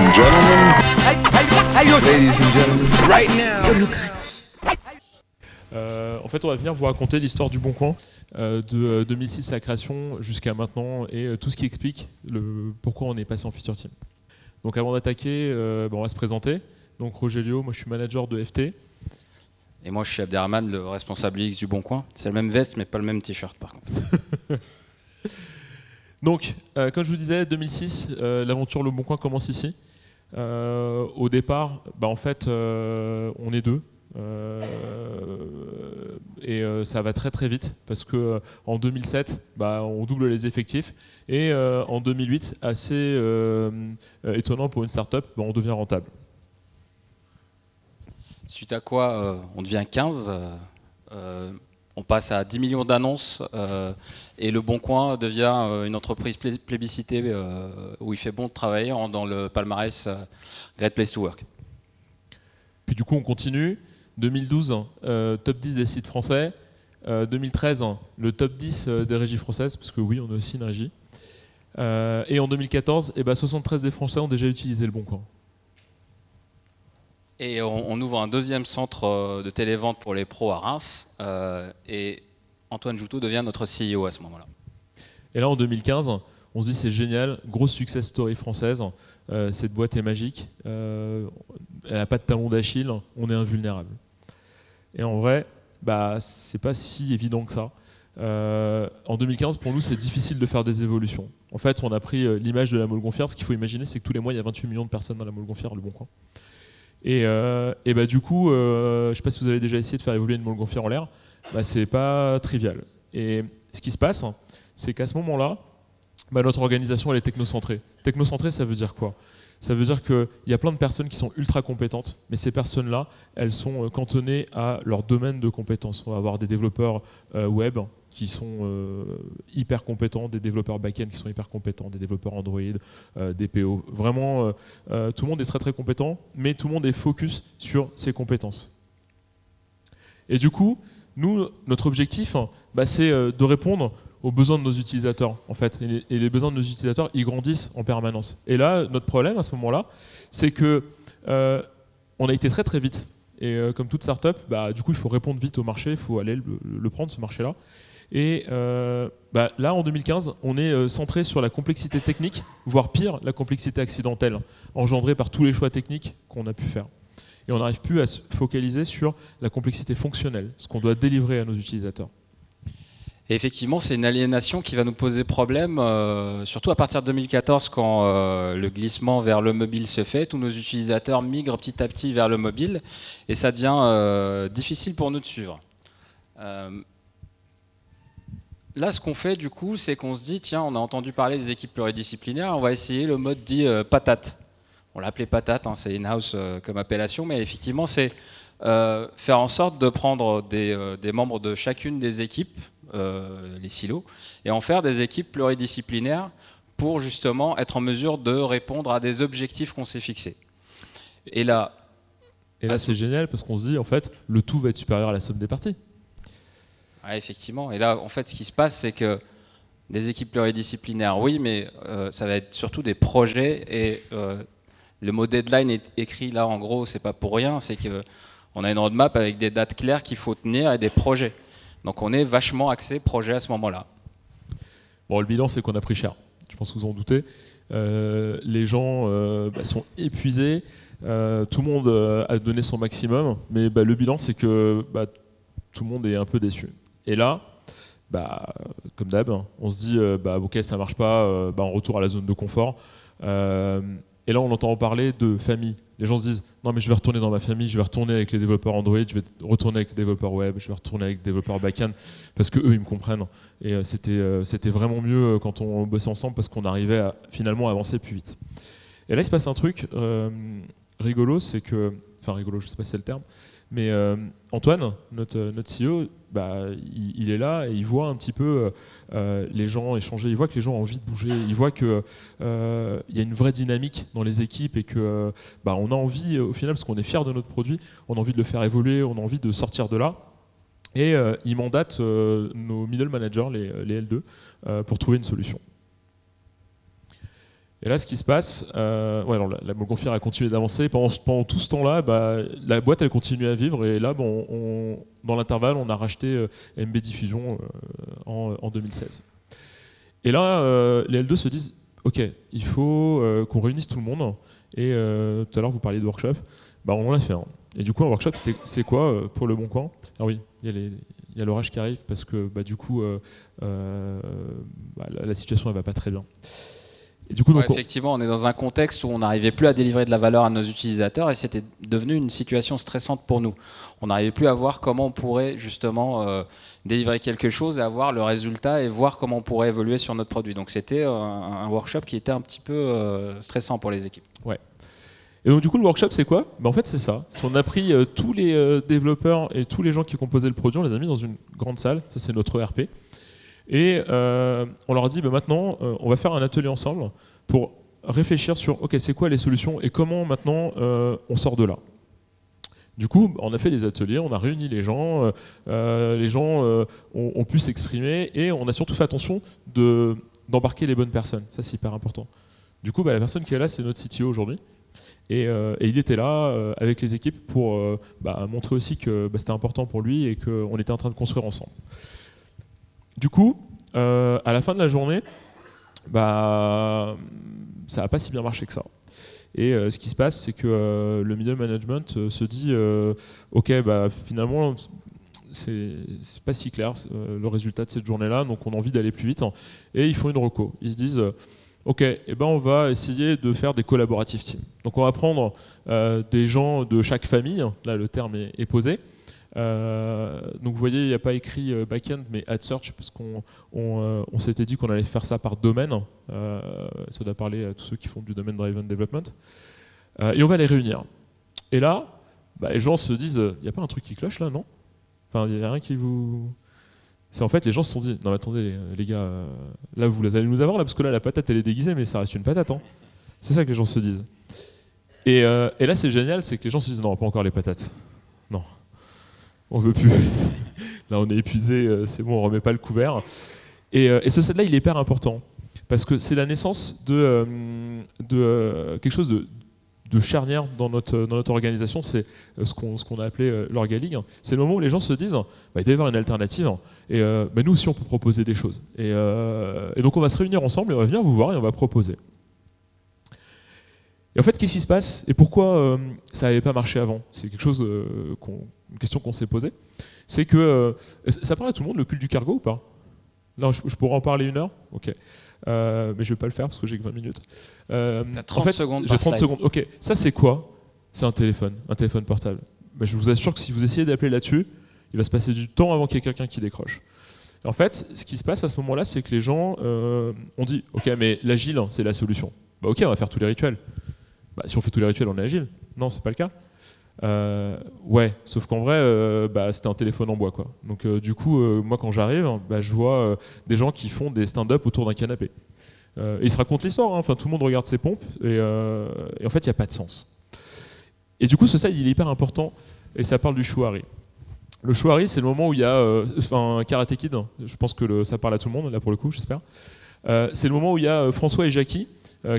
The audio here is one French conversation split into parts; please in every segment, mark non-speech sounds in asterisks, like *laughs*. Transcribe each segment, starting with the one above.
and gentlemen, ladies and gentlemen, right now. Euh, en fait, on va venir vous raconter l'histoire du Bon Coin euh, de euh, 2006 à la création jusqu'à maintenant et euh, tout ce qui explique le, pourquoi on est passé en feature team. Donc, avant d'attaquer, euh, bon, on va se présenter. Donc, Rogelio, moi je suis manager de FT. Et moi, je suis Abderrahman, le responsable UX du Bon Coin. C'est le même veste, mais pas le même t-shirt, par contre. *laughs* Donc, euh, comme je vous disais, 2006, euh, l'aventure Le Bon Coin commence ici. Euh, au départ, bah, en fait, euh, on est deux. Euh, et ça va très très vite parce que en 2007, bah, on double les effectifs et en 2008, assez étonnant pour une startup, bah, on devient rentable. Suite à quoi, on devient 15. On passe à 10 millions d'annonces euh, et Le Bon Coin devient euh, une entreprise plé- plébiscitée euh, où il fait bon de travailler dans le palmarès Great Place to Work. Puis du coup, on continue. 2012, euh, top 10 des sites français. Euh, 2013, le top 10 euh, des régies françaises, parce que oui, on a aussi une régie. Et en 2014, eh ben, 73 des Français ont déjà utilisé le Bon Coin. Et on, ouvre un deuxième centre euh, de télévente pour les pros à Reims. euh, et Antoine Joutot devient notre CEO à ce moment-là. Et là, en 2015, on se dit c'est génial, grosse success story française. Euh, cette boîte est magique. Elle n'a pas de talon d'Achille. On est invulnérable. Et en vrai, bah, c'est pas si évident que ça. En 2015, pour nous, c'est difficile de faire des évolutions. En fait, on a pris l'image de la Montgolfière. Ce qu'il faut imaginer, c'est que tous les mois, il y a 28 millions de personnes dans la Montgolfière, le bon coin. Et, euh, et bah, du coup, euh, je ne sais pas si vous avez déjà essayé de faire évoluer une Montgolfière en l'air. Bah, c'est pas trivial. Et ce qui se passe, c'est qu'à ce moment-là, bah, notre organisation elle est technocentrée. Technocentrée, ça veut dire quoi? Ça veut dire qu'il y a plein de personnes qui sont ultra compétentes, mais ces personnes-là, elles sont euh, cantonnées à leur domaine de compétences. On va avoir des développeurs web qui sont euh, hyper compétents, des développeurs back-end qui sont hyper compétents, des développeurs Android, euh, des PO. Vraiment, euh, tout le monde est très très compétent, mais tout le monde est focus sur ses compétences. Et du coup, nous, notre objectif, bah, c'est de répondre aux besoins de nos utilisateurs, en fait. Et les, besoins de nos utilisateurs, ils grandissent en permanence. Et là, notre problème à ce moment-là, c'est que on a été très très vite. Et comme toute startup, bah, du coup, il faut répondre vite au marché, il faut aller le, le prendre, ce marché-là. Et euh, bah, là, en 2015, on est euh, centré sur la complexité technique, voire pire, la complexité accidentelle, engendrée par tous les choix techniques qu'on a pu faire. Et on n'arrive plus à se focaliser sur la complexité fonctionnelle, ce qu'on doit délivrer à nos utilisateurs. Et effectivement, c'est une aliénation qui va nous poser problème, euh, surtout à partir de 2014, quand le glissement vers le mobile se fait. Tous nos utilisateurs migrent petit à petit vers le mobile, et ça devient difficile pour nous de suivre. Là, ce qu'on fait, du coup, c'est qu'on se dit, tiens, on a entendu parler des équipes pluridisciplinaires, on va essayer le mode dit euh, patate. On l'appelait patate, hein, c'est in-house euh, comme appellation, mais effectivement, c'est euh, faire en sorte de prendre des, des membres de chacune des équipes, les silos, et en faire des équipes pluridisciplinaires pour justement être en mesure de répondre à des objectifs qu'on s'est fixés. Et là, Et là, c'est génial parce qu'on se dit, en fait, le tout va être supérieur à la somme des parties. Effectivement, et là, en fait, ce qui se passe, c'est que des équipes pluridisciplinaires, oui, mais euh, ça va être surtout des projets et euh, le mot deadline est écrit là, en gros, c'est pas pour rien, c'est que on a une roadmap avec des dates claires qu'il faut tenir et des projets. Donc on est vachement axé projet à ce moment-là. Bon, le bilan, c'est qu'on a pris cher. Je pense que vous en doutez. Euh, les gens bah, sont épuisés. Tout le monde a donné son maximum. Mais bah, le bilan, c'est que bah, tout le monde est un peu déçu. Et là, bah, comme d'hab, on se dit euh, bah, ok, ça marche pas, euh, bah, on retourne à la zone de confort. Euh, et là, on entend parler de famille. Les gens se disent non, mais je vais retourner dans ma famille, je vais retourner avec les développeurs Android, je vais retourner avec les développeurs web, je vais retourner avec les développeurs backend parce que eux, ils me comprennent. Et c'était vraiment mieux quand on bossait ensemble parce qu'on arrivait à finalement avancer plus vite. Et là, il se passe un truc rigolo, c'est que, enfin rigolo, je sais pas si c'est le terme, mais euh, Antoine, notre, notre CEO, bah, il, est là et il voit un petit peu euh, les gens échanger, il voit que les gens ont envie de bouger, il voit qu'il euh, y a une vraie dynamique dans les équipes et que euh, bah, on a envie, au final, parce qu'on est fier de notre produit, on a envie de le faire évoluer, on a envie de sortir de là. Et euh, il mandate euh, nos middle managers, les, les L2, euh, pour trouver une solution. Et là, ce qui se passe, euh, la, la a continué d'avancer. Pendant, tout ce temps-là, bah, la boîte, elle continue à vivre. Et là, dans l'intervalle, on a racheté euh, MB Diffusion euh, en, en, 2016. Et là, les L2 se disent, OK, il faut qu'on réunisse tout le monde. Et tout à l'heure, vous parliez de workshop. Bah, on en a fait un. Et du coup, un workshop, c'est quoi pour le Bon Coin? Ah oui, il y a l'orage qui arrive parce que bah, du coup bah, la, situation ne va pas très bien. Et du coup, ouais, donc, effectivement, on est dans un contexte où on n'arrivait plus à délivrer de la valeur à nos utilisateurs et c'était devenu une situation stressante pour nous. On n'arrivait plus à voir comment on pourrait justement euh, délivrer quelque chose et avoir le résultat et voir comment on pourrait évoluer sur notre produit. Donc c'était un, un, workshop qui était un petit peu euh, stressant pour les équipes. Ouais. Et donc du coup le workshop c'est quoi? Ben, En fait c'est ça. On a pris euh, tous les euh, développeurs et tous les gens qui composaient le produit, on les a mis dans une grande salle, ça c'est notre ERP. Et euh, on leur a dit ben, maintenant euh, on va faire un atelier ensemble pour réfléchir sur ok c'est quoi les solutions et comment maintenant euh, on sort de là. Du coup, on a fait des ateliers, on a réuni les gens, les gens ont, pu s'exprimer et on a surtout fait attention d'embarquer les bonnes personnes. Ça, c'est hyper important. Du coup, bah, la personne qui est là, c'est notre CTO aujourd'hui. Et, il était là avec les équipes pour bah, montrer aussi que bah, c'était important pour lui et qu'on était en train de construire ensemble. Du coup, à la fin de la journée, bah, ça n'a pas si bien marché que ça. Et ce qui se passe, c'est que le middle management se dit Ok, bah, finalement, c'est pas si clair le résultat de cette journée-là, donc on a envie d'aller plus vite. Hein, et ils font une reco. Ils se disent Ok, eh ben on va essayer de faire des collaborative teams. Donc on va prendre euh, des gens de chaque famille, là le terme est posé. Euh, donc vous voyez, il n'y a pas écrit euh, backend mais ad search parce qu'on on, euh, s'était dit qu'on allait faire ça par domaine. Euh, ça doit parler à tous ceux qui font du domaine driven development. et on va les réunir. Et là, bah, les gens se disent, il n'y a pas un truc qui cloche là, non? Enfin, il n'y a rien qui vous c'est en fait les gens se sont dit non mais attendez les, les gars là vous allez nous avoir là parce que là la patate elle est déguisée mais ça reste une patate hein. c'est ça que les gens se disent et, et là c'est génial c'est que les gens se disent non pas encore les patates non on veut plus. Là on est épuisé euh, c'est bon on remet pas le couvert. Et, et ce stade là il est hyper important. Parce que c'est la naissance de, de quelque chose de, charnière dans notre, organisation, c'est ce qu'on qu a appelé euh, l'orgalig. C'est le moment où les gens se disent bah, il doit y avoir une alternative. Et euh, bah, nous aussi on peut proposer des choses. Et, euh, donc on va se réunir ensemble et on va venir vous voir et on va proposer. Et en fait, qu'est-ce qui se passe? Et pourquoi euh, ça n'avait pas marché avant? C'est quelque chose, qu une question qu'on s'est posée. C'est que ça parle à tout le monde le culte du cargo ou pas? Non, je, je pourrais en parler une heure? Ok. Euh, mais je vais pas le faire parce que j'ai que 20 minutes. Euh, T'as 30 en fait, secondes. J'ai 30 secondes. Ok, ça c'est quoi? C'est un téléphone, un téléphone portable. Bah, je vous assure que si vous essayez d'appeler là-dessus, il va se passer du temps avant qu'il y ait quelqu'un qui décroche. Et en fait, ce qui se passe à ce moment-là, c'est que les gens euh, ont dit Ok, mais l'agile, c'est la solution. Bah, ok, on va faire tous les rituels. Bah, si on fait tous les rituels, on est agile. Non, c'est pas le cas. Euh, ouais, sauf qu'en vrai, euh, bah, c'était un téléphone en bois. Quoi. Donc euh, du coup, moi quand j'arrive, bah, je vois des gens qui font des stand-up autour d'un canapé. et ils se racontent l'histoire, hein. enfin, tout le monde regarde ses pompes, et, en fait, il n'y a pas de sens. Et du coup, ce slide, il est hyper important, et ça parle du chouari. Le chouari, c'est le moment où il y a, enfin, Karate Kid, je pense que ça parle à tout le monde, là pour le coup, j'espère. c'est le moment où il y a François et Jackie,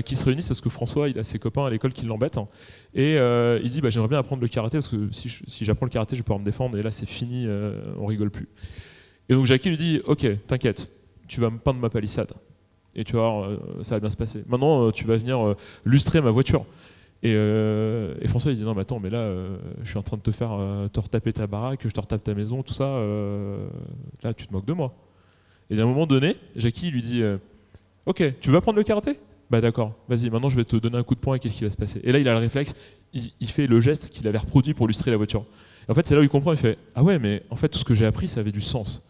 qui se réunissent parce que François, il a ses copains à l'école qui l'embêtent. Hein. Et euh, il dit bah, J'aimerais bien apprendre le karaté parce que si, j'apprends le karaté, je vais pouvoir me défendre. Et là, c'est fini, euh, on rigole plus. Et donc Jackie lui dit Ok, t'inquiète, tu vas me peindre ma palissade. Et tu voir, ça va bien se passer. Maintenant, tu vas venir lustrer ma voiture. Et, euh, François il dit non mais attends mais là euh, je suis en train de te faire euh, te retaper ta baraque, je te retape ta maison, tout ça, là tu te moques de moi. Et à un moment donné, Jackie lui dit ok tu veux apprendre le karaté? Bah d'accord, vas-y, maintenant je vais te donner un coup de poing et qu'est-ce qui va se passer Et là, il a le réflexe, il, il fait le geste qu'il avait reproduit pour illustrer la voiture. Et en fait, c'est là où il comprend, il fait Ah ouais, mais en fait, tout ce que j'ai appris, ça avait du sens.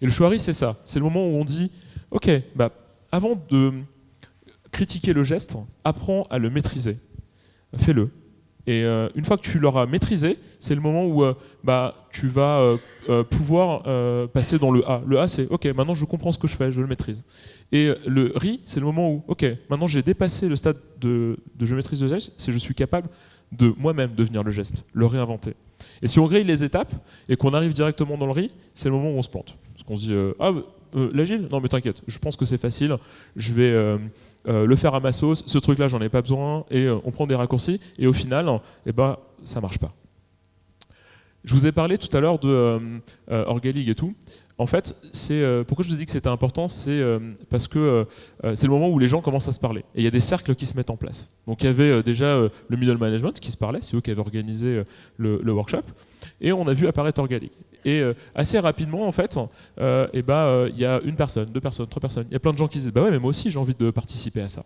Et le chouari, c'est ça. C'est le moment où on dit Ok, bah, avant de critiquer le geste, apprends à le maîtriser. Fais-le. Et euh, une fois que tu l'auras maîtrisé, c'est le moment où euh, bah, tu vas euh, pouvoir passer dans le A. Le A, c'est OK, maintenant je comprends ce que je fais, je le maîtrise. Et le RI, c'est le moment où OK, maintenant j'ai dépassé le stade de, de, je maîtrise le geste, c'est je suis capable de moi-même devenir le geste, le réinventer. Et si on grille les étapes et qu'on arrive directement dans le RI, c'est le moment où on se plante. Parce qu'on se dit Ah, l'agile? Non, mais t'inquiète, je pense que c'est facile, je vais euh, le faire à ma sauce, ce truc-là, j'en ai pas besoin, et on prend des raccourcis, et au final, eh ben, ça marche pas. Je vous ai parlé tout à l'heure de Orgalig et tout. En fait, c'est euh, pourquoi je vous ai dit que c'était important, c'est euh, parce que euh, c'est le moment où les gens commencent à se parler. Et il y a des cercles qui se mettent en place. Donc il y avait déjà le middle management qui se parlait, c'est eux qui avaient organisé le, workshop, et on a vu apparaître Organic. Et assez rapidement, en fait, et eh ben, il y a une personne, deux personnes, trois personnes. Il y a plein de gens qui disent bah ouais, mais moi aussi j'ai envie de participer à ça.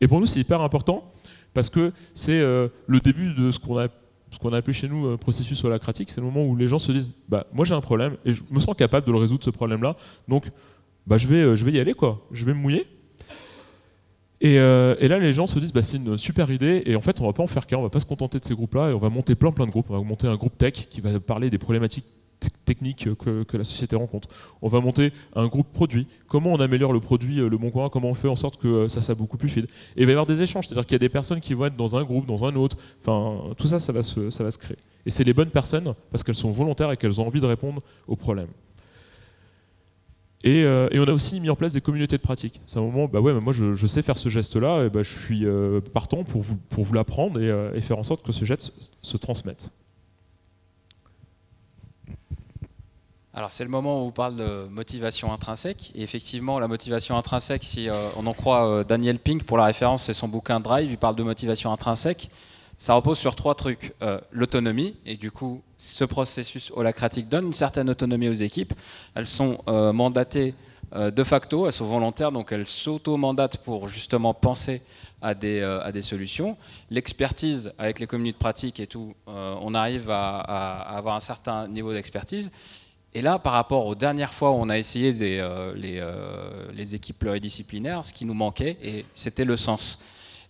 Et pour nous, c'est hyper important parce que c'est le début de ce qu'on a ce qu'on a appelé chez nous euh, processus holacratique, c'est le moment où les gens se disent bah, moi j'ai un problème et je me sens capable de le résoudre ce problème-là, donc bah, je, vais, euh, je vais y aller, quoi. je vais me mouiller. Et, euh, et là, les gens se disent bah, c'est une super idée et en fait on va pas en faire qu'un, on va pas se contenter de ces groupes-là et on va monter plein plein de groupes. On va monter un groupe tech qui va parler des problématiques techniques que, la société rencontre. On va monter un groupe produit. Comment on améliore le produit, euh, le bon coin? Comment on fait en sorte que euh, ça soit beaucoup plus fluide? Et il va y avoir des échanges, c'est-à-dire qu'il y a des personnes qui vont être dans un groupe, dans un autre. Enfin, tout ça, ça va se, ça va se créer. Et c'est les bonnes personnes parce qu'elles sont volontaires et qu'elles ont envie de répondre aux problèmes. Et, euh, on a aussi mis en place des communautés de pratique. C'est un moment, bah ouais, moi je, sais faire ce geste-là, et bah, je suis partant pour vous, pour vous l'apprendre et, faire en sorte que ce geste se transmette. Alors c'est le moment où on parle de motivation intrinsèque. Et effectivement, la motivation intrinsèque, si euh, on en croit euh, Daniel Pink, pour la référence, c'est son bouquin Drive, il parle de motivation intrinsèque. Ça repose sur trois trucs. Euh, l'autonomie, et du coup, ce processus holacratique donne une certaine autonomie aux équipes. Elles sont mandatées de facto, elles sont volontaires, donc elles s'auto-mandatent pour justement penser à des, solutions. L'expertise, avec les communautés de pratique et tout, on arrive à, avoir un certain niveau d'expertise. Et là, par rapport aux dernières fois où on a essayé euh, euh, les, équipes pluridisciplinaires, ce qui nous manquait, c'était le sens.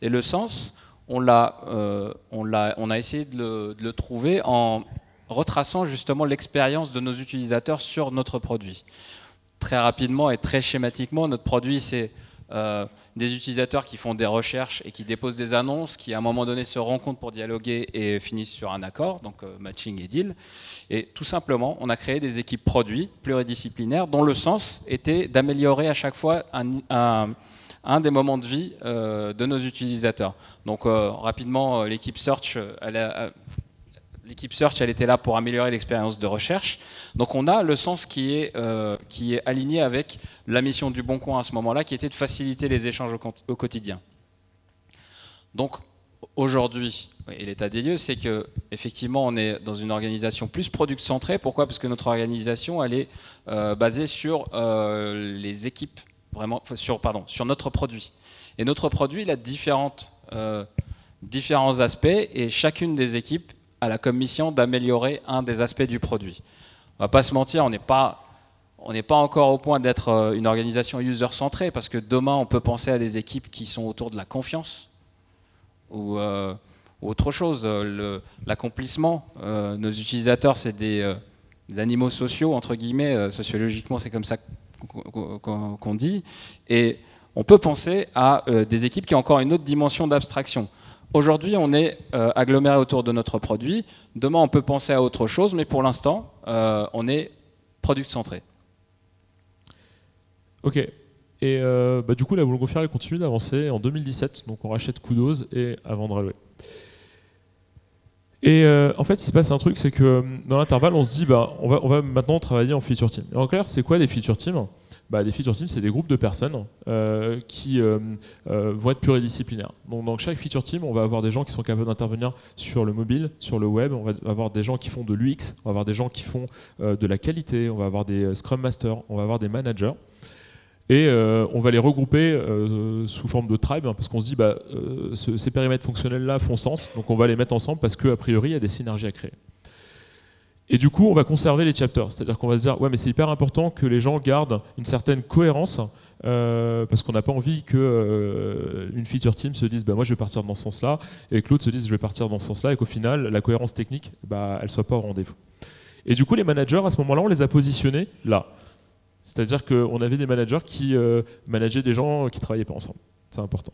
Et le sens, on, l'a, euh, on, on a essayé de le, trouver en retraçant justement l'expérience de nos utilisateurs sur notre produit. Très rapidement et très schématiquement, notre produit, c'est des utilisateurs qui font des recherches et qui déposent des annonces, qui à un moment donné se rencontrent pour dialoguer et finissent sur un accord, donc matching et deal. Et tout simplement, on a créé des équipes produits pluridisciplinaires dont le sens était d'améliorer à chaque fois un, des moments de vie euh, de nos utilisateurs. Donc euh, rapidement, euh, l'équipe Search, était là pour améliorer l'expérience de recherche. Donc on a le sens qui est, aligné avec la mission du Bon Coin à ce moment-là, qui était de faciliter les échanges au, quotidien. Donc aujourd'hui, et l'état des lieux, c'est que effectivement, on est dans une organisation plus product centrée. Pourquoi? Parce que notre organisation, elle est basée sur les équipes, vraiment, sur, pardon, sur notre produit. Et notre produit, il a différentes, euh, différents aspects, et chacune des équipes a la commission d'améliorer un des aspects du produit. On va pas se mentir, on n'est pas on n'est pas encore au point d'être une organisation user-centrée, parce que demain, on peut penser à des équipes qui sont autour de la confiance, ou autre chose. Euh, l'accomplissement, euh, nos utilisateurs, c'est euh, des, animaux sociaux, entre guillemets, sociologiquement, c'est comme ça qu'on dit. Et on peut penser à des équipes qui ont encore une autre dimension d'abstraction. Aujourd'hui, on est aggloméré autour de notre produit. Demain, on peut penser à autre chose, mais pour l'instant, on est product centré. Ok. Et bah, du coup, la Boulgoufère, elle continue d'avancer. En 2017, donc on rachète Kudos et avant de relever. Et euh, en fait, il se passe un truc, c'est que euh, dans l'intervalle, on se dit, bah, on va, maintenant travailler en feature team. Et en clair, c'est quoi des feature teams? Bah, Des feature teams, c'est des groupes de personnes euh, qui vont être pluridisciplinaires. Donc, dans chaque feature team, on va avoir des gens qui sont capables d'intervenir sur le mobile, sur le web. On va avoir des gens qui font de l'UX, on va avoir des gens qui font de la qualité, on va avoir des Scrum Masters, on va avoir des managers. Et euh, on va les regrouper euh, sous forme de tribe, hein, parce qu'on se dit bah, euh, ces périmètres fonctionnels-là font sens, donc on va les mettre ensemble parce qu'a priori, il y a des synergies à créer. Et du coup, on va conserver les chapters, c'est-à-dire qu'on va se dire ouais, mais c'est hyper important que les gens gardent une certaine cohérence, parce qu'on n'a pas envie qu'une feature team se dise bah, moi je vais partir dans ce sens-là, et que l'autre se dise je vais partir dans ce sens-là, et qu'au final, la cohérence technique, bah, elle soit pas au rendez-vous. Et du coup, les managers, à ce moment-là, on les a positionnés là. C'est-à-dire qu'on avait des managers qui euh, des gens qui ne travaillaient pas ensemble. C'est important.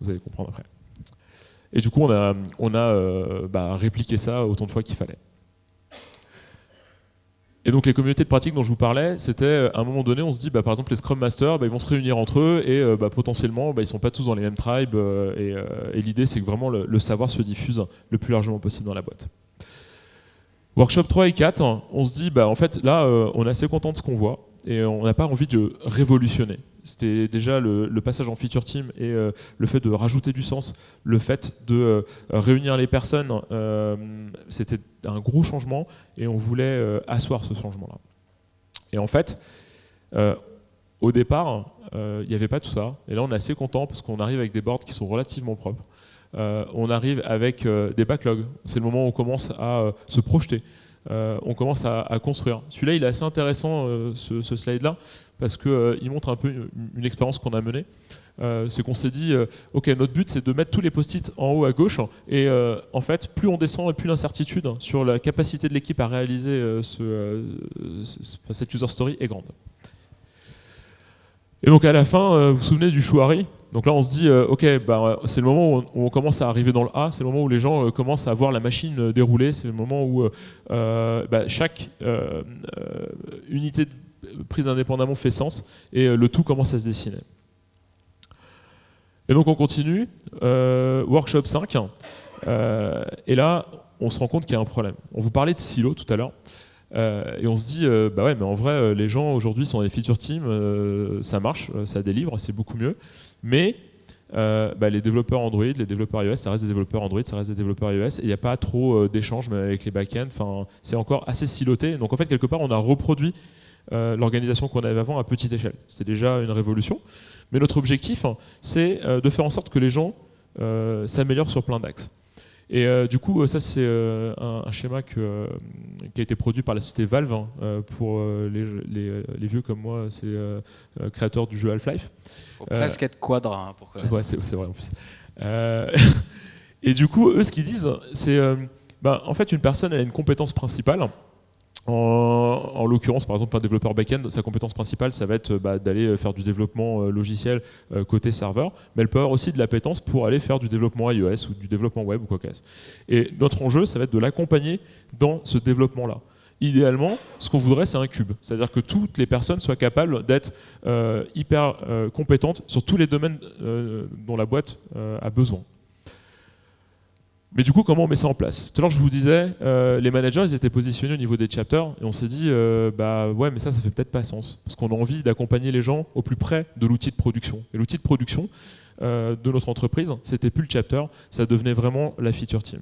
Vous allez comprendre après. Et du coup, on a, euh, bah, répliqué ça autant de fois qu'il fallait. Et donc les communautés de pratique dont je vous parlais, c'était euh, à un moment donné, on se dit, bah, par exemple, les Scrum Masters, bah, ils vont se réunir entre eux et euh, potentiellement, ils ne sont pas tous dans les mêmes tribes. Et, l'idée, c'est que vraiment le, savoir se diffuse le plus largement possible dans la boîte. Workshop 3 et 4, on se dit, bah, en fait, là, on est assez content de ce qu'on voit et on n'a pas envie de révolutionner. C'était déjà le, passage en feature team et le fait de rajouter du sens, le fait de réunir les personnes, c'était un gros changement et on voulait asseoir ce changement-là. Et en fait, au départ, il n'y avait pas tout ça. Et là, on est assez content parce qu'on arrive avec des boards qui sont relativement propres. On arrive avec des backlogs. C'est le moment où on commence à se projeter. Euh, on commence à, construire. Celui-là, il est assez intéressant, euh, ce, slide-là, parce qu'il euh, montre un peu une, expérience qu'on a menée. c'est qu'on s'est dit, ok, notre but, c'est de mettre tous les post-it en haut à gauche, et en fait, plus on descend, et plus l'incertitude sur la capacité de l'équipe à réaliser cette user story est grande. Et donc à la fin, vous vous souvenez du Chouari? Donc là, on se dit, euh, ok, bah, c'est le moment où on, commence à arriver dans le A, c'est le moment où les gens euh, commencent à voir la machine euh, dérouler, c'est le moment où bah, chaque unité prise indépendamment fait sens et le tout commence à se dessiner. Et donc on continue, workshop 5, et là, on se rend compte qu'il y a un problème. On vous parlait de silo tout à l'heure. et on se dit, bah ouais, mais en vrai, les gens aujourd'hui sont les feature teams, ça marche, ça délivre, c'est beaucoup mieux. Mais euh, bah, les développeurs Android, les développeurs iOS, ça reste des développeurs Android, ça reste des développeurs iOS, et il n'y a pas trop euh, d'échanges avec les backends. Enfin, c'est encore assez siloté. Donc en fait, quelque part, on a reproduit euh, l'organisation qu'on avait avant à petite échelle. C'était déjà une révolution. Mais notre objectif, hein, c'est de faire en sorte que les gens s'améliorent sur plein d'axes. Et du coup, ça c'est un, schéma qui a été produit par la société Valve hein, pour les, vieux comme moi, c'est créateur du jeu Half-Life. Faut presque être quadra hein, pour connaître. Ouais, c'est vrai en plus. *laughs* et du coup, eux, ce qu'ils disent, c'est bah, en fait une personne elle a une compétence principale en, l'occurrence, par exemple, un développeur back-end, sa compétence principale, ça va être bah, d'aller euh, faire du développement euh, logiciel euh, côté serveur, mais elle peut avoir aussi de l'appétence pour aller faire du développement iOS ou du développement web ou quoi que ce Et notre enjeu, ça va être de l'accompagner dans ce développement-là. Idéalement, ce qu'on voudrait, c'est un cube. C'est-à-dire que toutes les personnes soient capables d'être hyper compétentes sur tous les domaines dont la boîte a besoin. Mais du coup, comment on met ça en place? Tout à l'heure, je vous disais, euh, les managers, ils étaient positionnés au niveau des chapters, et on s'est dit, euh, bah ouais, mais ça, ça fait peut-être pas sens, parce qu'on a envie d'accompagner les gens au plus près de l'outil de production. Et l'outil de production euh, de notre entreprise, c'était plus le chapter, ça devenait vraiment la feature team.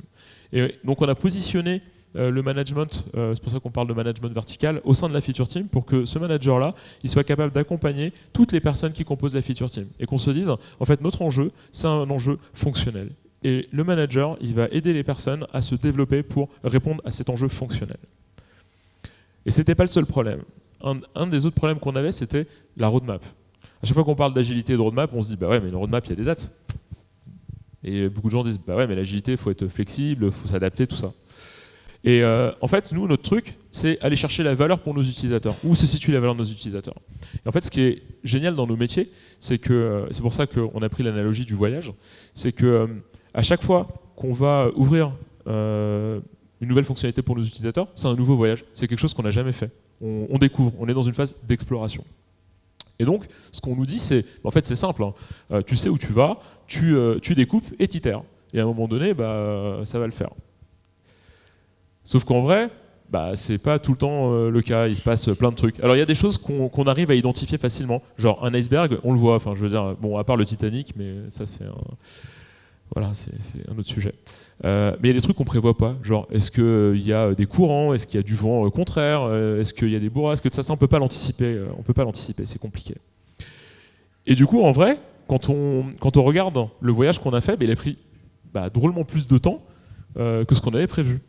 Et donc, on a positionné le management, c'est pour ça qu'on parle de management vertical, au sein de la feature team, pour que ce manager-là, il soit capable d'accompagner toutes les personnes qui composent la feature team, et qu'on se dise, en fait, notre enjeu, c'est un enjeu fonctionnel. Et le manager, il va aider les personnes à se développer pour répondre à cet enjeu fonctionnel. Et ce n'était pas le seul problème. Un, des autres problèmes qu'on avait, c'était la roadmap. À chaque fois qu'on parle d'agilité et de roadmap, on se dit, bah ouais, mais une roadmap, il y a des dates. Et beaucoup de gens disent, bah ouais, mais l'agilité, il faut être flexible, il faut s'adapter, tout ça. Et euh, en fait, nous, notre truc, c'est aller chercher la valeur pour nos utilisateurs. Où se situe la valeur de nos utilisateurs Et en fait, ce qui est génial dans nos métiers, c'est que, euh, c'est pour ça qu'on a pris l'analogie du voyage, c'est que euh, à chaque fois qu'on va ouvrir une nouvelle fonctionnalité pour nos utilisateurs, c'est un nouveau voyage. C'est quelque chose qu'on n'a jamais fait. On, découvre, on est dans une phase d'exploration. Et donc, ce qu'on nous dit, c'est, en fait, c'est simple. Hein. Tu sais où tu vas, tu, tu découpes et t'itères. Et à un moment donné, bah, ça va le faire. Sauf qu'en vrai, bah, c'est pas tout le temps le cas. Il se passe plein de trucs. Alors, il y a des choses qu'on arrive à identifier facilement. Genre, un iceberg, on le voit. Enfin, je veux dire, bon, à part le Titanic, mais ça, c'est un voilà, un autre sujet. Euh, mais il y a des trucs qu'on prévoit pas, genre est-ce qu'il euh, y a des courants, est-ce qu'il y a du vent euh, contraire, est-ce qu'il y a des bourrasques, ça, ça on peut pas l'anticiper, on peut pas l'anticiper, c'est compliqué. Et du coup, en vrai, quand on, quand on regarde le voyage qu'on a fait, bah, il a pris bah, drôlement plus de temps que ce qu'on avait prévu.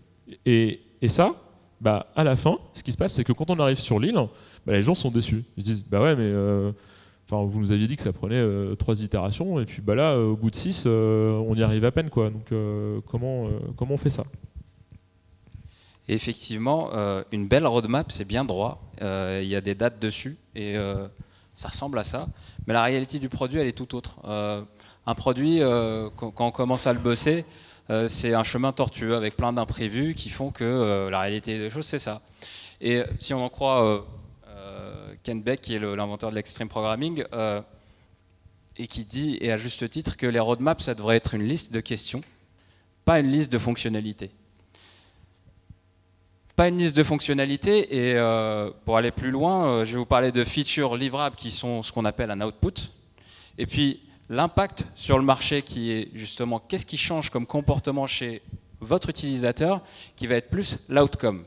Et, ça, bah, à la fin, ce qui se passe, c'est que quand on arrive sur l'île, bah, les gens sont déçus. Ils se disent, bah ouais, mais vous nous aviez dit que ça prenait euh, trois itérations, et puis bah là, euh, au bout de six, euh, on y arrive à peine. Quoi. Donc comment, comment on fait ça? Effectivement, une belle roadmap, c'est bien droit. Il y a des dates dessus, et ça ressemble à ça. Mais la réalité du produit, elle est tout autre. un produit, quand on commence à le bosser, c'est un chemin tortueux avec plein d'imprévus qui font que la réalité des choses, c'est ça. Et si on en croit Ken Beck, qui est l'inventeur de l'extreme programming, et qui dit, et à juste titre, que les roadmaps, ça devrait être une liste de questions, pas une liste de fonctionnalités. Pas une liste de fonctionnalités, et euh, pour aller plus loin, euh, je vais vous parler de features livrables qui sont ce qu'on appelle un output, et puis l'impact sur le marché qui est justement qu'est-ce qui change comme comportement chez votre utilisateur, qui va être plus l'outcome?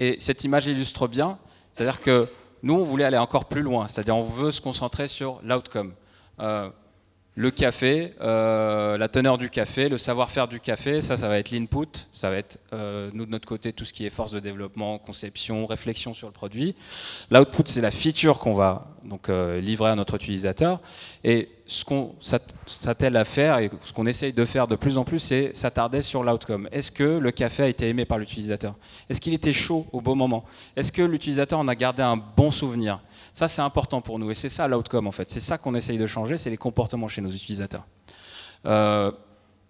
Et cette image illustre bien, c'est-à-dire que nous, on voulait aller encore plus loin, c'est-à-dire on veut se concentrer sur l'outcome. Euh, le café, euh, la teneur du café, le savoir-faire du café, ça, ça va être l'input, ça va être, euh, nous de notre côté, tout ce qui est force de développement, conception, réflexion sur le produit. L'output, c'est la feature qu'on va donc livrer à notre utilisateur. Et ce qu'on s'attelle à faire et ce qu'on essaye de faire de plus en plus, c'est s'attarder sur l'outcome. Est-ce que le café a été aimé par l'utilisateur? Est-ce qu'il était chaud au bon moment? Est-ce que l'utilisateur en a gardé un bon souvenir? Ça, c'est important pour nous et c'est ça l'outcome en fait. C'est ça qu'on essaye de changer, c'est les comportements chez nos utilisateurs. Euh,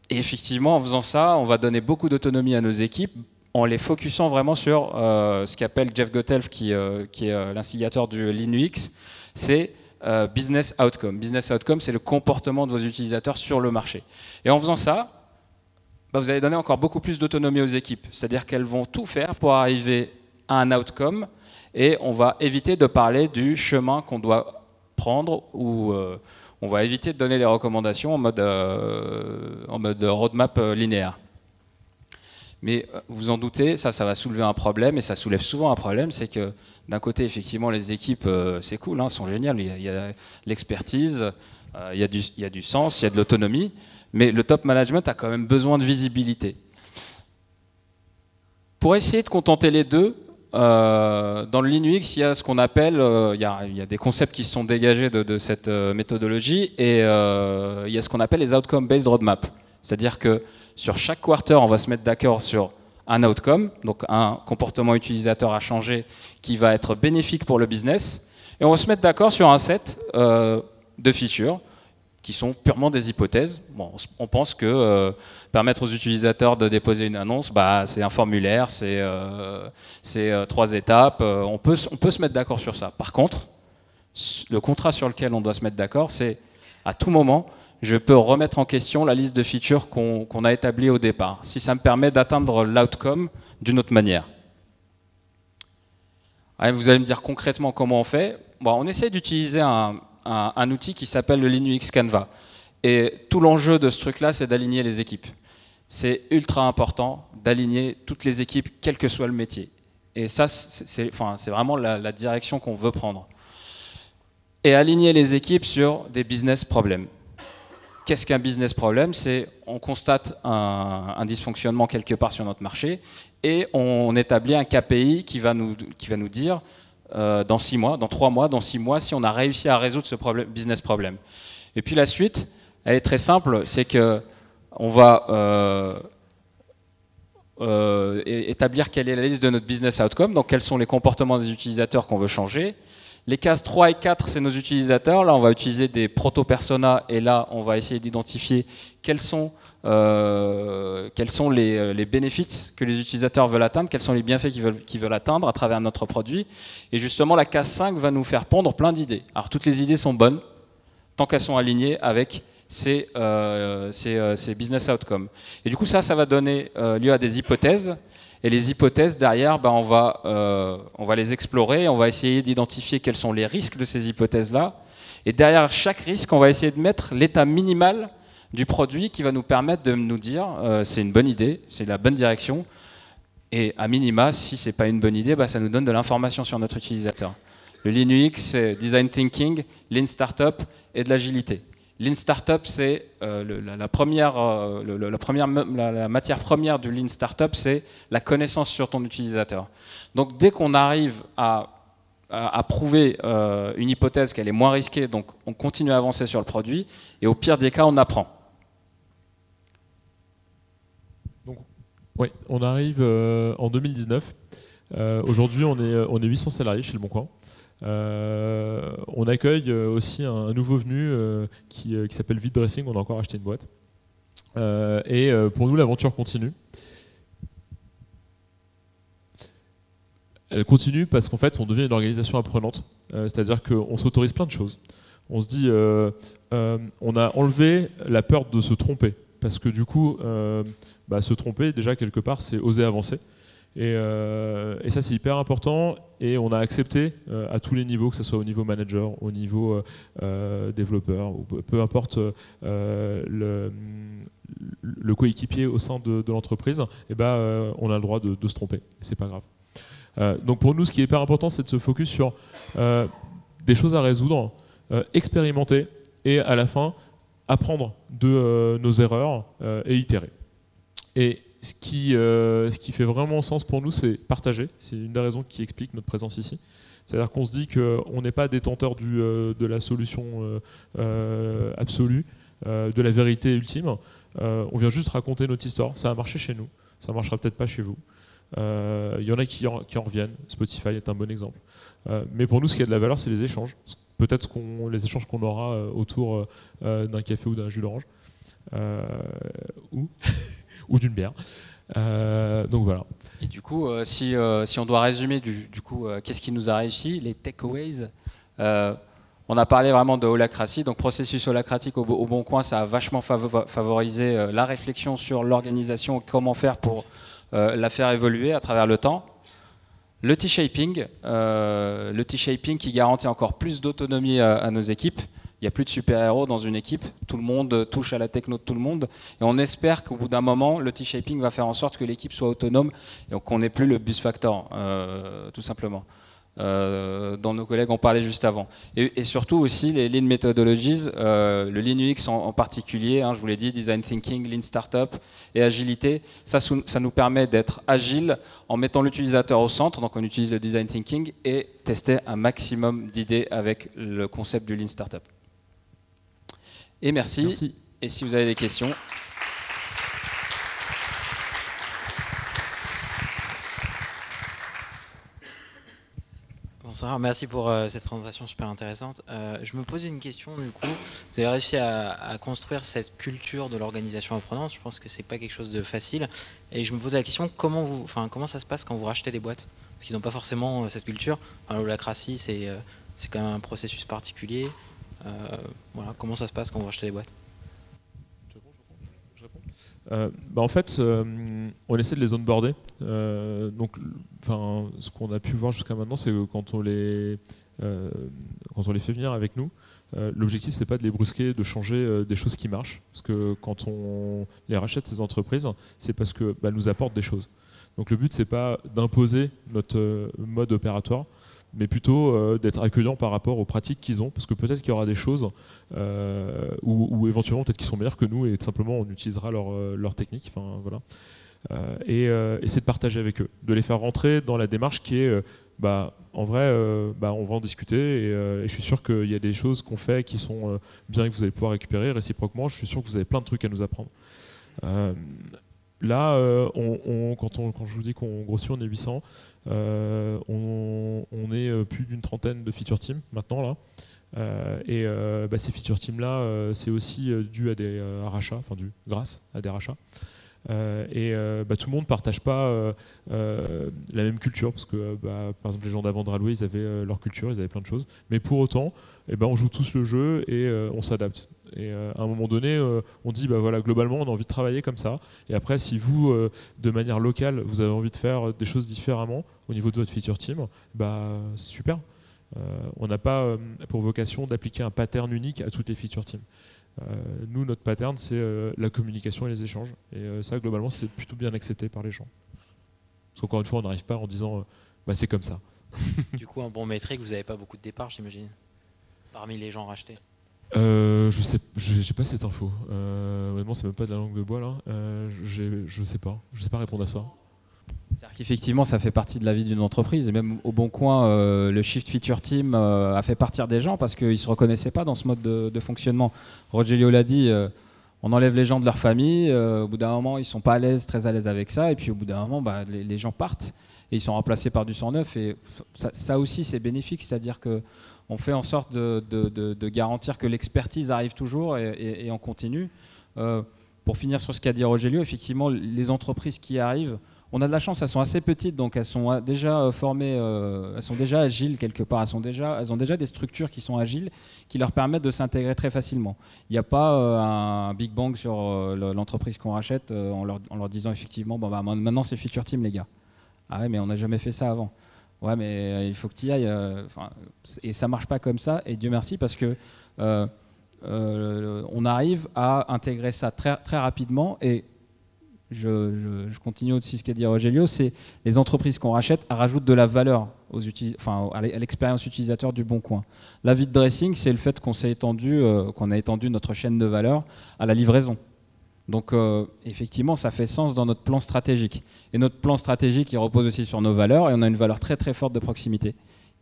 et effectivement, en faisant ça, on va donner beaucoup d'autonomie à nos équipes en les focusant vraiment sur euh, ce qu'appelle Jeff Gottelf, qui, euh, qui est l'instigateur du Linux, c'est euh, business outcome. Business outcome, c'est le comportement de vos utilisateurs sur le marché. Et en faisant ça, bah, vous allez donner encore beaucoup plus d'autonomie aux équipes. C'est-à-dire qu'elles vont tout faire pour arriver à un outcome et on va éviter de parler du chemin qu'on doit prendre ou euh, on va éviter de donner les recommandations en mode, euh, en mode roadmap linéaire. Mais vous en doutez, ça, ça va soulever un problème et ça soulève souvent un problème, c'est que d'un côté, effectivement, les équipes, euh, c'est cool, hein, sont géniales. Il y a, l'expertise, euh, il, y a du sens, il y a de l'autonomie, mais le top management a quand même besoin de visibilité. Pour essayer de contenter les deux, euh, dans le Linux, il y a ce qu'on appelle, il y, a, des concepts qui sont dégagés de, cette méthodologie, et il y a ce qu'on appelle les outcome-based roadmap. C'est-à-dire que sur chaque quarter, on va se mettre d'accord sur un outcome, donc un comportement utilisateur à changer qui va être bénéfique pour le business. Et on va se mettre d'accord sur un set euh, de features qui sont purement des hypothèses. On pense que euh, permettre aux utilisateurs de déposer une annonce, bah, c'est un formulaire, c'est euh, trois étapes. on, peut, on peut se mettre d'accord sur ça. Par contre, le contrat sur lequel on doit se mettre d'accord, c'est à tout moment, je peux remettre en question la liste de features qu'on a établie au départ, si ça me permet d'atteindre l'outcome d'une autre manière. vous allez me dire concrètement comment on fait. On essaie d'utiliser un, outil qui s'appelle le Linux Canva. Et tout l'enjeu de ce truc-là, c'est d'aligner les équipes. C'est ultra important d'aligner toutes les équipes, quel que soit le métier. Et ça, c'est vraiment la, la direction qu'on veut prendre. Et aligner les équipes sur des business problèmes. Qu'est-ce qu'un business problem? C'est on constate un, dysfonctionnement quelque part sur notre marché et on établit un KPI qui va nous, qui va nous dire euh, dans six mois, dans trois mois, dans six mois, si on a réussi à résoudre ce problème, business problem. Et puis la suite, elle est très simple, c'est que on va euh, euh, établir quelle est la liste de notre business outcome, donc quels sont les comportements des utilisateurs qu'on veut changer, les cases 3 et 4, c'est nos utilisateurs. Là, on va utiliser des proto-personas et là, on va essayer d'identifier quels sont, euh, sont les, bénéfices que les utilisateurs veulent atteindre, quels sont les bienfaits qu'ils veulent, atteindre à travers notre produit. Et justement, la case 5 va nous faire pondre plein d'idées. Alors, toutes les idées sont bonnes, tant qu'elles sont alignées avec ces, euh, euh, ces, business outcomes. Et du coup, ça, ça va donner lieu à des hypothèses et les hypothèses derrière, ben, on, va, euh, on va les explorer, on va essayer d'identifier quels sont les risques de ces hypothèses-là. Et derrière chaque risque, on va essayer de mettre l'état minimal du produit qui va nous permettre de nous dire euh, c'est une bonne idée, c'est la bonne direction. Et à minima, si c'est pas une bonne idée, ben, ça nous donne de l'information sur notre utilisateur. Le Linux, c'est design thinking, lean startup et de l'agilité. Lean Startup, c'est euh, la, euh, la, matière première du Lean Startup, c'est la connaissance sur ton utilisateur. Donc dès qu'on arrive à, prouver euh, une hypothèse qu'elle est moins risquée, donc on continue à avancer sur le produit, et au pire des cas, on apprend. Oui, on arrive en 2019. Aujourd'hui, on est, on est 800 salariés chez Le Bon Coin. Euh, on accueille euh, aussi un, nouveau venu euh, qui, s'appelle Vid Dressing, on a encore acheté une boîte. et pour nous, l'aventure continue. elle continue parce qu'en fait, on devient une organisation apprenante. C'est-à-dire qu'on s'autorise plein de choses. On se dit, on a enlevé la peur de se tromper. Parce que du coup, bah, se tromper, déjà, quelque part, c'est oser avancer. Euh, et, ça, c'est hyper important. Et on a accepté euh, à tous les niveaux, que ce soit au niveau manager, au niveau euh, développeur, peu importe le, coéquipier au sein de, l'entreprise, et eh ben, on a le droit de, se tromper. C'est pas grave. donc pour nous, ce qui est hyper important, c'est de se focus sur des choses à résoudre, expérimenter et à la fin apprendre de nos erreurs et itérer. Ce qui, euh, ce qui fait vraiment sens pour nous, c'est partager. C'est une des raisons qui explique notre présence ici. C'est-à-dire qu'on se dit qu'on n'est pas détenteur euh, de la solution euh, absolue, de la vérité ultime. on vient juste raconter notre histoire. Ça a marché chez nous, ça ne marchera peut-être pas chez vous. Il y en a qui en, qui en, reviennent. Spotify est un bon exemple. mais pour nous, ce qui a de la valeur, c'est les échanges. Peut-être les échanges qu'on aura autour d'un café ou d'un jus d'orange. ou ou d'une bière. Euh, donc voilà. Et du coup, euh, si, euh, si, on doit résumer, du coup, qu'est-ce qui nous a réussi Les takeaways on a parlé vraiment de holacratie, donc processus holacratique au, bon coin, ça a vachement favorisé la réflexion sur l'organisation, comment faire pour la faire évoluer à travers le temps. Le T-shaping, le T-shaping qui garantit encore plus d'autonomie à, nos équipes. Il n'y a plus de super-héros dans une équipe. Tout le monde touche à la techno de tout le monde. Et on espère qu'au bout d'un moment, le T-shaping va faire en sorte que l'équipe soit autonome et qu'on n'ait plus le bus factor, euh, tout simplement. Euh, dont nos collègues ont parlé juste avant. Et, surtout aussi les Lean Methodologies, euh, le Lean UX en, particulier, hein, je vous l'ai dit, Design Thinking, Lean Startup et Agilité, ça, ça nous permet d'être agile en mettant l'utilisateur au centre, donc on utilise le Design Thinking, et tester un maximum d'idées avec le concept du Lean Startup. Et merci. Et si vous avez des questions. Bonsoir, merci pour euh, cette présentation super intéressante. Euh, je me pose une question du coup. Vous avez réussi à, construire cette culture de l'organisation apprenante. Je pense que c'est pas quelque chose de facile. Et je me pose la question comment vous, enfin comment ça se passe quand vous rachetez des boîtes? Parce qu'ils n'ont pas forcément euh, cette culture. Enfin, L'holacratie, c'est c'est quand même un processus particulier. Euh, voilà, comment ça se passe quand vous rachetez les boîtes? Euh, bah en fait, euh, on essaie de les onboarder. Euh, donc, ce qu'on a pu voir jusqu'à maintenant, c'est que quand on les quand on les fait venir avec nous, l'objectif c'est pas de les brusquer, de changer des choses qui marchent, parce que quand on les rachète ces entreprises, c'est parce que bah, nous apportent des choses. Donc le but c'est pas d'imposer notre mode opératoire, mais plutôt euh, d'être accueillant par rapport aux pratiques qu'ils ont, parce que peut-être qu'il y aura des choses euh, où, éventuellement peut-être qu'ils sont meilleurs que nous et simplement on utilisera leur, euh, leur technique. Enfin, voilà. et, c'est de partager avec eux, de les faire rentrer dans la démarche qui est, bah, en vrai, bah, on va en discuter et, je suis sûr qu'il y a des choses qu'on fait qui sont bien et que vous allez pouvoir récupérer réciproquement. Je suis sûr que vous avez plein de trucs à nous apprendre. Là, on, quand, on, quand, je vous dis qu'on grossit, on est 800. Euh, on, est euh, plus d'une trentaine de feature teams maintenant là. Euh, et bah, ces feature teams là, c'est aussi dû à des rachats, enfin dû grâce à des rachats. et bah, tout le monde ne partage pas la même culture, parce que bah, par exemple les gens d'avant ils avaient leur culture, ils avaient plein de choses. Mais pour autant, eh ben, on joue tous le jeu et on s'adapte. Et euh, à un moment donné, euh, on dit, bah voilà, globalement, on a envie de travailler comme ça. Et après, si vous, euh, de manière locale, vous avez envie de faire des choses différemment au niveau de votre feature team, bah c'est super. on n'a pas pour vocation d'appliquer un pattern unique à toutes les feature teams. nous, notre pattern, c'est la communication et les échanges. Et ça, globalement, c'est plutôt bien accepté par les gens. Parce qu'encore une fois, on n'arrive pas en disant, bah c'est comme ça. du coup, un bon métrique, vous n'avez pas beaucoup de départs, j'imagine, parmi les gens rachetés euh, je sais, pas cette info. Euh, honnêtement, c'est même pas de la langue de bois là. Euh, je sais pas, je sais pas répondre à ça. C'est-à-dire qu'effectivement, ça fait partie de la vie d'une entreprise. Et même au Bon Coin, euh, le Shift Feature Team a fait partir des gens parce qu'ils se reconnaissaient pas dans ce mode de, fonctionnement. Rogelio l'a dit. on enlève les gens de leur famille. au bout d'un moment, ils sont pas à l'aise, très à l'aise avec ça. Et puis au bout d'un moment, bah, les, gens partent et ils sont remplacés par du 109. Et ça, ça aussi, c'est bénéfique. C'est-à-dire que on fait en sorte de, garantir que l'expertise arrive toujours et, et, on continue. Euh, pour finir sur ce qu'a dit Rogelio, effectivement, les entreprises qui arrivent on a de la chance, elles sont assez petites, donc elles sont euh, déjà euh, formées, elles sont déjà agiles quelque part, elles, sont déjà, ont déjà des structures qui sont agiles, qui leur permettent de s'intégrer très facilement. Il n'y a pas un big bang sur l'entreprise qu'on rachète en leur, en, leur, disant effectivement, bon, bah, maintenant c'est Feature Team les gars. Ah ouais, mais on n'a jamais fait ça avant. Ouais, mais il faut que tu y ailles. et ça marche pas comme ça, et Dieu merci, parce que on arrive à intégrer ça très, très rapidement, et je, continue aussi ce qu'a dit Rogelio, c'est les entreprises qu'on rachète rajoutent de la valeur aux enfin, à l'expérience utilisateur du bon coin. La vide dressing, c'est le fait qu'on s'est étendu, euh, qu'on a étendu notre chaîne de valeur à la livraison. Donc euh, effectivement, ça fait sens dans notre plan stratégique. Et notre plan stratégique, il repose aussi sur nos valeurs, et on a une valeur très très forte de proximité,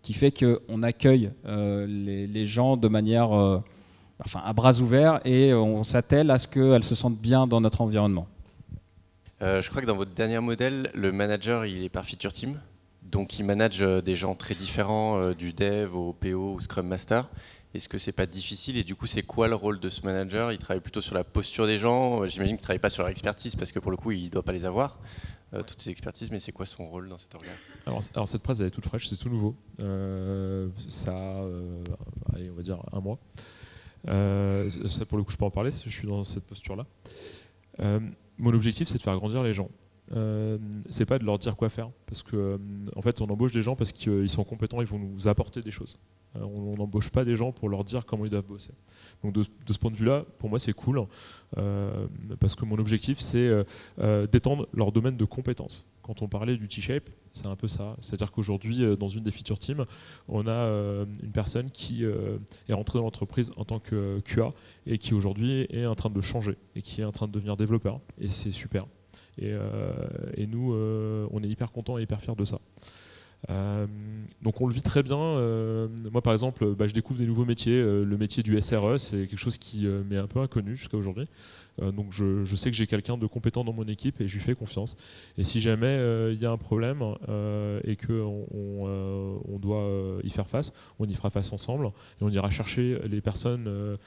qui fait qu'on accueille euh, les, gens de manière, enfin, à bras ouverts, et on s'attelle à ce qu'elles se sentent bien dans notre environnement. Euh, je crois que dans votre dernier modèle, le manager il est par feature team, donc il manage euh, des gens très différents, euh, du dev au PO au Scrum Master. Est-ce que c'est pas difficile et du coup c'est quoi le rôle de ce manager? Il travaille plutôt sur la posture des gens. J'imagine qu'il ne travaille pas sur leur expertise parce que pour le coup il ne doit pas les avoir. toutes ces expertises, mais c'est quoi son rôle dans cet organe? Alors, cette presse elle est toute fraîche, c'est tout nouveau. ça, allez, on va dire un mois. ça pour le coup je peux en parler, je suis dans cette posture là mon objectif, c'est de faire grandir les gens. Euh, c'est pas de leur dire quoi faire, parce que euh, en fait, on embauche des gens parce qu'ils sont compétents, ils vont nous apporter des choses. Euh, on n'embauche pas des gens pour leur dire comment ils doivent bosser. Donc de, ce point de vue-là, pour moi, c'est cool, euh, parce que mon objectif, c'est d'étendre leur domaine de compétences. Quand on parlait du T-shape, c'est un peu ça. C'est-à-dire qu'aujourd'hui, dans une des feature teams, on a une personne qui est rentrée dans l'entreprise en tant que QA et qui aujourd'hui est en train de changer et qui est en train de devenir développeur. Et c'est super. Et, et nous, on est hyper contents et hyper fiers de ça. Euh, donc on le vit très bien. Euh, moi par exemple, bah, je découvre des nouveaux métiers. Euh, le métier du SRE, c'est quelque chose qui m'est un peu inconnu jusqu'à aujourd'hui. donc je, sais que j'ai quelqu'un de compétent dans mon équipe et je lui fais confiance. Et si jamais il y a un problème et qu'on on, doit y faire face, on y fera face ensemble et on ira chercher les personnes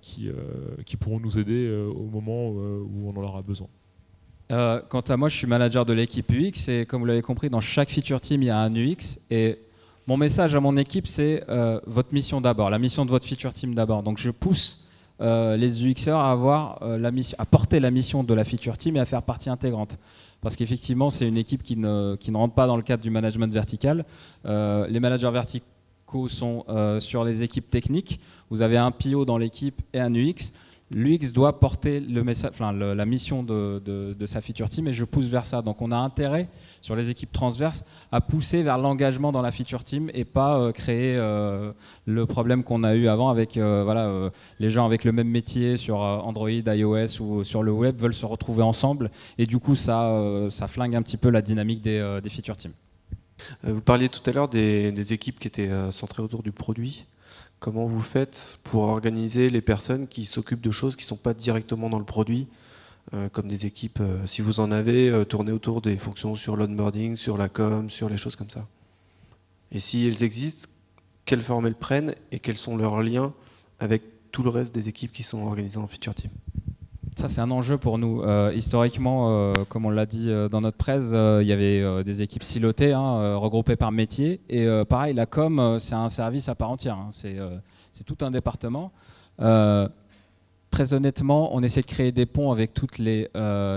qui pourront nous aider au moment où on en aura besoin. Euh, quant à moi, je suis manager de l'équipe UX et comme vous l'avez compris, dans chaque feature team, il y a un UX. Et mon message à mon équipe, c'est euh, votre mission d'abord, la mission de votre feature team d'abord. Donc je pousse euh, les UXers à, avoir, la mission, à porter la mission de la feature team et à faire partie intégrante. Parce qu'effectivement, c'est une équipe qui ne, qui ne, rentre pas dans le cadre du management vertical. les managers verticaux sont sur les équipes techniques. Vous avez un PO dans l'équipe et un UX l'UX doit porter la mission de, sa feature team et je pousse vers ça. Donc on a intérêt sur les équipes transverses à pousser vers l'engagement dans la feature team et pas euh, créer euh, le problème qu'on a eu avant avec euh, voilà, les gens avec le même métier sur Android, iOS ou sur le web veulent se retrouver ensemble et du coup ça, ça flingue un petit peu la dynamique des, feature teams. Vous parliez tout à l'heure des, équipes qui étaient centrées autour du produit. Comment vous faites pour organiser les personnes qui s'occupent de choses qui ne sont pas directement dans le produit, euh, comme des équipes, euh, si vous en avez, euh, tournées autour des fonctions sur l'onboarding, sur la com, sur les choses comme ça. Et si elles existent, quelle forme elles prennent et quels sont leurs liens avec tout le reste des équipes qui sont organisées en feature team? Ça, c'est un enjeu pour nous. Euh, historiquement, euh, comme on l'a dit euh, dans notre presse, il y avait des équipes silotées, hein, regroupées par métier. Et pareil, la com, c'est un service à part entière. Hein. c'est tout un département. très honnêtement, on essaie de créer des ponts avec toutes les,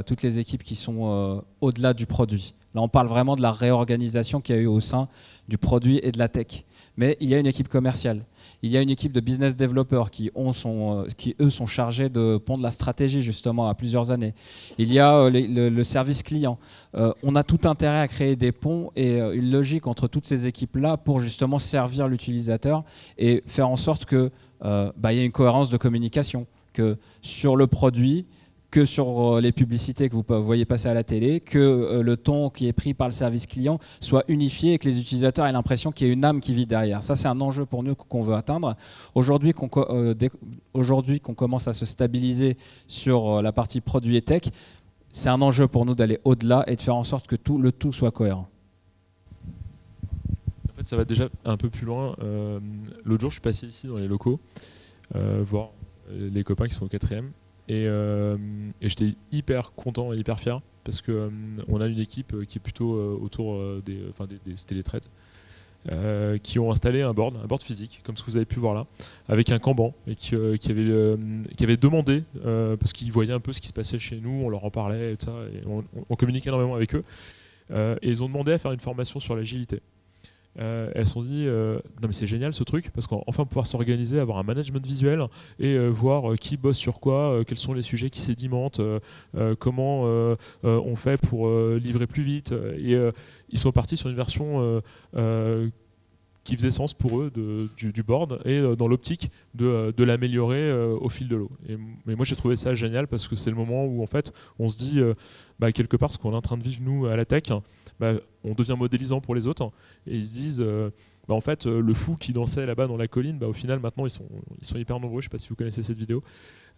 toutes les équipes qui sont au-delà du produit. Là, on parle vraiment de la réorganisation qu'il y a eu au sein du produit et de la tech. Mais il y a une équipe commerciale il y a une équipe de business developers qui, ont euh, qui eux, sont chargés de pondre la stratégie, justement, à plusieurs années. Il y a euh, le, service client. Euh, on a tout intérêt à créer des ponts et une logique entre toutes ces équipes-là pour, justement, servir l'utilisateur et faire en sorte qu'il bah, y ait une cohérence de communication. Que sur le produit, que sur euh, les publicités que vous voyez passer à la télé, que euh, le ton qui est pris par le service client soit unifié et que les utilisateurs aient l'impression qu'il y a une âme qui vit derrière. Ça, c'est un enjeu pour nous qu'on veut atteindre. Aujourd'hui qu'on euh, commence à se stabiliser sur la partie produit et tech, c'est un enjeu pour nous d'aller au-delà et de faire en sorte que tout, le tout soit cohérent. En fait, ça va déjà un peu plus loin. L'autre jour, je suis passé ici dans les locaux, voir les copains qui sont au quatrième. Euh, et, j'étais hyper content et hyper fier parce que on a une équipe qui est plutôt autour des, enfin des, qui ont installé un board, un board physique, comme ce que vous avez pu voir là, avec un Kanban, et qui, avait, qui avait demandé, parce qu'ils voyaient un peu ce qui se passait chez nous, on leur en parlait, et, ça, et on, on, communiquait énormément avec eux, et ils ont demandé à faire une formation sur l'agilité. Euh, elles se sont dit euh, non mais c'est génial ce truc parce qu'enfin pouvoir s'organiser, avoir un management visuel et euh, voir qui bosse sur quoi, quels sont les sujets qui sédimentent, comment on fait pour livrer plus vite. Et ils sont partis sur une version qui faisait sens pour eux du, board et dans l'optique de, l'améliorer au fil de l'eau. Mais moi j'ai trouvé ça génial parce que c'est le moment où en fait on se dit bah, quelque part ce qu'on est en train de vivre nous à la tech, bah, on devient modélisant pour les autres et ils se disent euh, bah, en fait euh, le fou qui dansait là-bas dans la colline bah, au final maintenant ils sont, ils sont hyper nombreux je sais pas si vous connaissez cette vidéo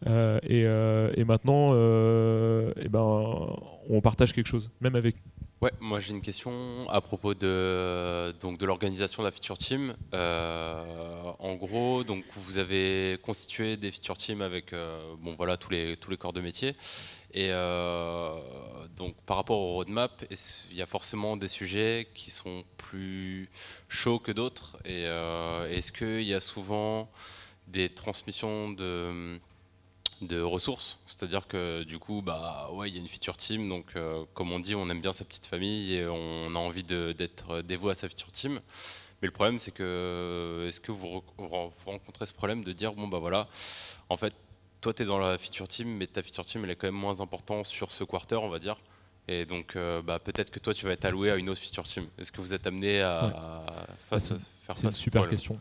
euh, et, maintenant ben, on partage quelque chose même avec Ouais, moi j'ai une question à propos de, donc de l'organisation de la feature team. en gros, donc vous avez constitué des feature teams avec bon voilà tous les tous les corps de métier. Et euh, donc par rapport au roadmap, il y a forcément des sujets qui sont plus chauds que d'autres? Et euh, est-ce qu'il y a souvent des transmissions de, ressources? C'est-à-dire que du coup, bah ouais, il y a une feature team. Donc euh, comme on dit, on aime bien sa petite famille et on a envie d'être dévoué à sa feature team. Mais le problème, c'est que est-ce que vous, vous rencontrez ce problème de dire bon bah voilà, en fait toi, tu es dans la feature team, mais ta feature team, elle est quand même moins importante sur ce quarter, on va dire. Et donc, euh, bah, peut-être que toi, tu vas être alloué à une autre feature team. Est-ce que vous êtes amené à, faire ça C'est une super question.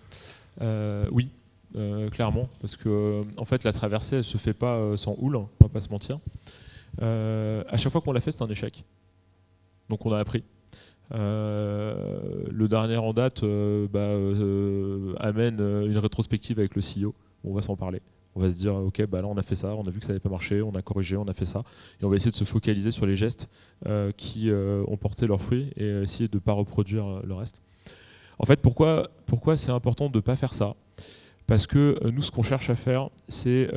Euh, oui, euh, clairement, parce que en fait, la traversée, elle se fait pas sans houle, on va pas se mentir. à chaque fois qu'on l'a fait, c'est un échec. Donc, on a appris. le dernier en date bah, amène une rétrospective avec le CEO. On va s'en parler. On va se dire, ok, bah là on a fait ça, on a vu que ça n'avait pas marché, on a corrigé, on a fait ça. Et on va essayer de se focaliser sur les gestes euh, qui euh, ont porté leurs fruits et essayer de ne pas reproduire euh, le reste. En fait, pourquoi, c'est important de ne pas faire ça? Parce que nous, ce qu'on cherche à faire, c'est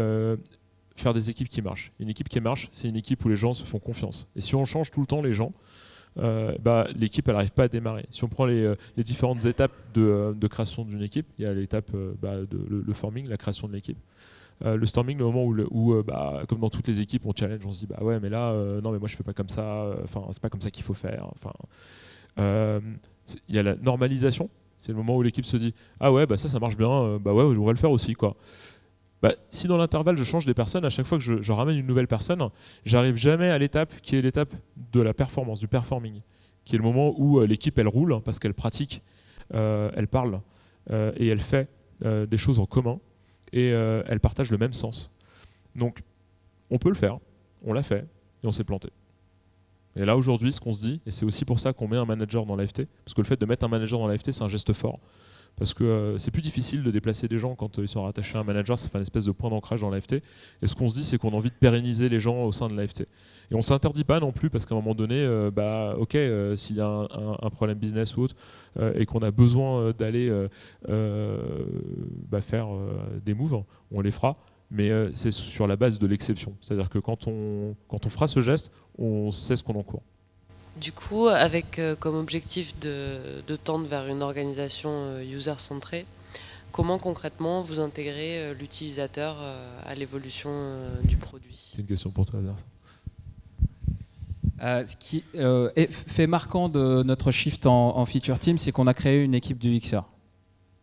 faire des équipes qui marchent. Une équipe qui marche, c'est une équipe où les gens se font confiance. Et si on change tout le temps les gens, bah, l'équipe elle n'arrive pas à démarrer. Si on prend les, différentes étapes de, création d'une équipe, il y a l'étape bah, de le, forming, la création de l'équipe. Euh, le storming, le moment où, euh, bah, comme dans toutes les équipes, on challenge, on se dit bah ouais, mais là, euh, non, mais moi je fais pas comme ça. Enfin, c'est pas comme ça qu'il faut faire. Enfin, il y a la normalisation. C'est le moment où l'équipe se dit ah ouais, bah ça, ça marche bien. bah ouais, je voudrais le faire aussi, quoi. Bah, si dans l'intervalle je change des personnes, à chaque fois que je, ramène une nouvelle personne, j'arrive jamais à l'étape qui est l'étape de la performance, du performing, qui est le moment où l'équipe elle roule parce qu'elle pratique, elle parle et elle fait des choses en commun et euh, elles partagent le même sens. Donc, on peut le faire, on l'a fait, et on s'est planté. Et là, aujourd'hui, ce qu'on se dit, et c'est aussi pour ça qu'on met un manager dans l'AFT, parce que le fait de mettre un manager dans l'AFT, c'est un geste fort. Parce que euh, c'est plus difficile de déplacer des gens quand euh, ils sont rattachés à un manager, ça fait une espèce de point d'ancrage dans l'AFT. Et ce qu'on se dit, c'est qu'on a envie de pérenniser les gens au sein de l'AFT. Et on ne s'interdit pas non plus, parce qu'à un moment donné, bah, ok, s'il y a un, problème business ou autre, et qu'on a besoin d'aller bah, faire des moves, on les fera mais c'est sur la base de l'exception. C'est-à-dire que quand on, quand on fera ce geste, on sait ce qu'on encourt. Du coup, avec comme objectif de, de, tendre vers une organisation user-centrée, comment concrètement vous intégrez l'utilisateur à l'évolution du produit? C'est une question pour toi. Euh, ce qui euh, est fait marquant de notre shift en, feature team, c'est qu'on a créé une équipe d'UXer.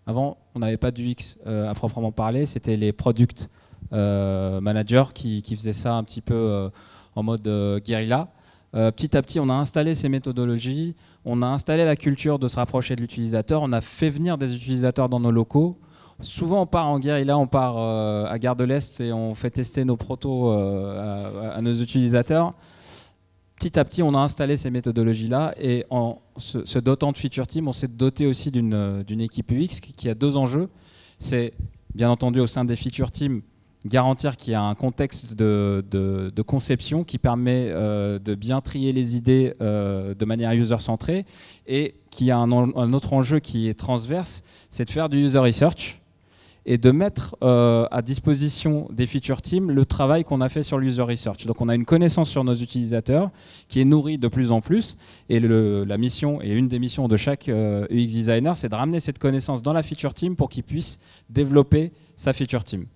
Avant, on n'avait pas d'UX euh, à proprement parler, c'était les product managers qui, faisaient ça un petit peu en mode guérilla. Petit à petit, on a installé ces méthodologies, on a installé la culture de se rapprocher de l'utilisateur, on a fait venir des utilisateurs dans nos locaux. Souvent, on part en guérilla, on part à Gare de l'Est et on fait tester nos protos à, nos utilisateurs petit à petit, on a installé ces méthodologies-là et en se, dotant de feature team, on s'est doté aussi d'une équipe UX qui, a deux enjeux. C'est bien entendu au sein des feature teams garantir qu'il y a un contexte de, conception qui permet euh, de bien trier les idées euh, de manière user-centrée et qui a un, autre enjeu qui est transverse, c'est de faire du user research et de mettre euh, à disposition des feature teams le travail qu'on a fait sur l'user research. Donc on a une connaissance sur nos utilisateurs qui est nourrie de plus en plus et la mission et une des missions de chaque UX designer, c'est de ramener cette connaissance dans la feature team pour qu'il puisse développer sa feature team.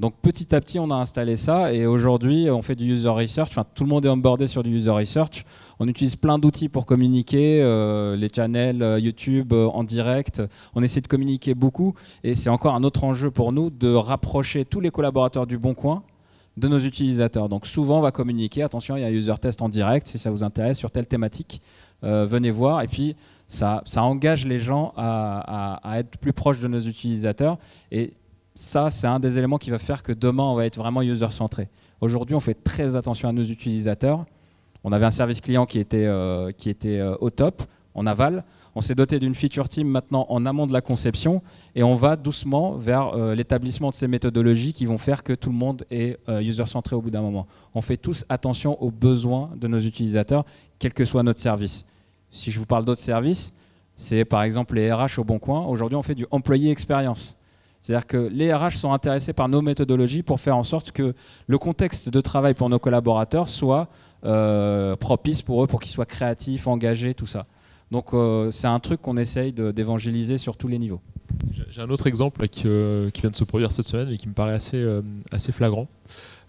Donc petit à petit, on a installé ça et aujourd'hui, on fait du user research. Tout le monde est onboardé sur du user research. On utilise plein d'outils pour communiquer, euh, les channels euh, YouTube euh, en direct. On essaie de communiquer beaucoup et c'est encore un autre enjeu pour nous de rapprocher tous les collaborateurs du Bon Coin de nos utilisateurs. Donc souvent, on va communiquer. Attention, il y a un user test en direct si ça vous intéresse sur telle thématique. venez voir et puis ça, engage les gens à, à, à être plus proches de nos utilisateurs et ça, c'est un des éléments qui va faire que demain, on va être vraiment user-centré. Aujourd'hui, on fait très attention à nos utilisateurs. On avait un service client qui était, euh, euh, au top, en aval. On s'est doté d'une feature team maintenant en amont de la conception et on va doucement vers euh, l'établissement de ces méthodologies qui vont faire que tout le monde est user-centré au bout d'un moment. On fait tous attention aux besoins de nos utilisateurs, quel que soit notre service. Si je vous parle d'autres services, c'est par exemple les RH au Bon Coin. Aujourd'hui, on fait du employee experience. C'est-à-dire que les RH sont intéressés par nos méthodologies pour faire en sorte que le contexte de travail pour nos collaborateurs soit euh, propice pour eux, pour qu'ils soient créatifs, engagés, tout ça. Donc euh, c'est un truc qu'on essaye d'évangéliser sur tous les niveaux. J'ai un autre exemple qui, euh, qui, vient de se produire cette semaine et qui me paraît assez, flagrant.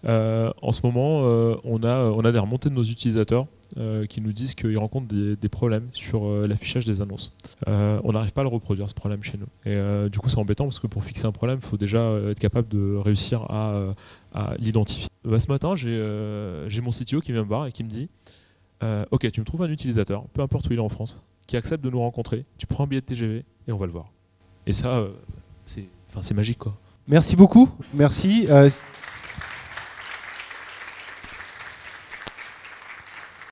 en ce moment, on a des remontées de nos utilisateurs euh, qui nous disent qu'ils rencontrent des, problèmes sur euh, l'affichage des annonces. Euh, on n'arrive pas à le reproduire ce problème chez nous. Et du coup, c'est embêtant parce que pour fixer un problème, il faut déjà être capable de réussir à, l'identifier. Bah, ce matin, j'ai mon CTO qui vient me voir et qui me dit Ok, tu me trouves un utilisateur, peu importe où il est en France, qui accepte de nous rencontrer, tu prends un billet de TGV et on va le voir. Et ça, c'est magique quoi. Merci beaucoup. Merci.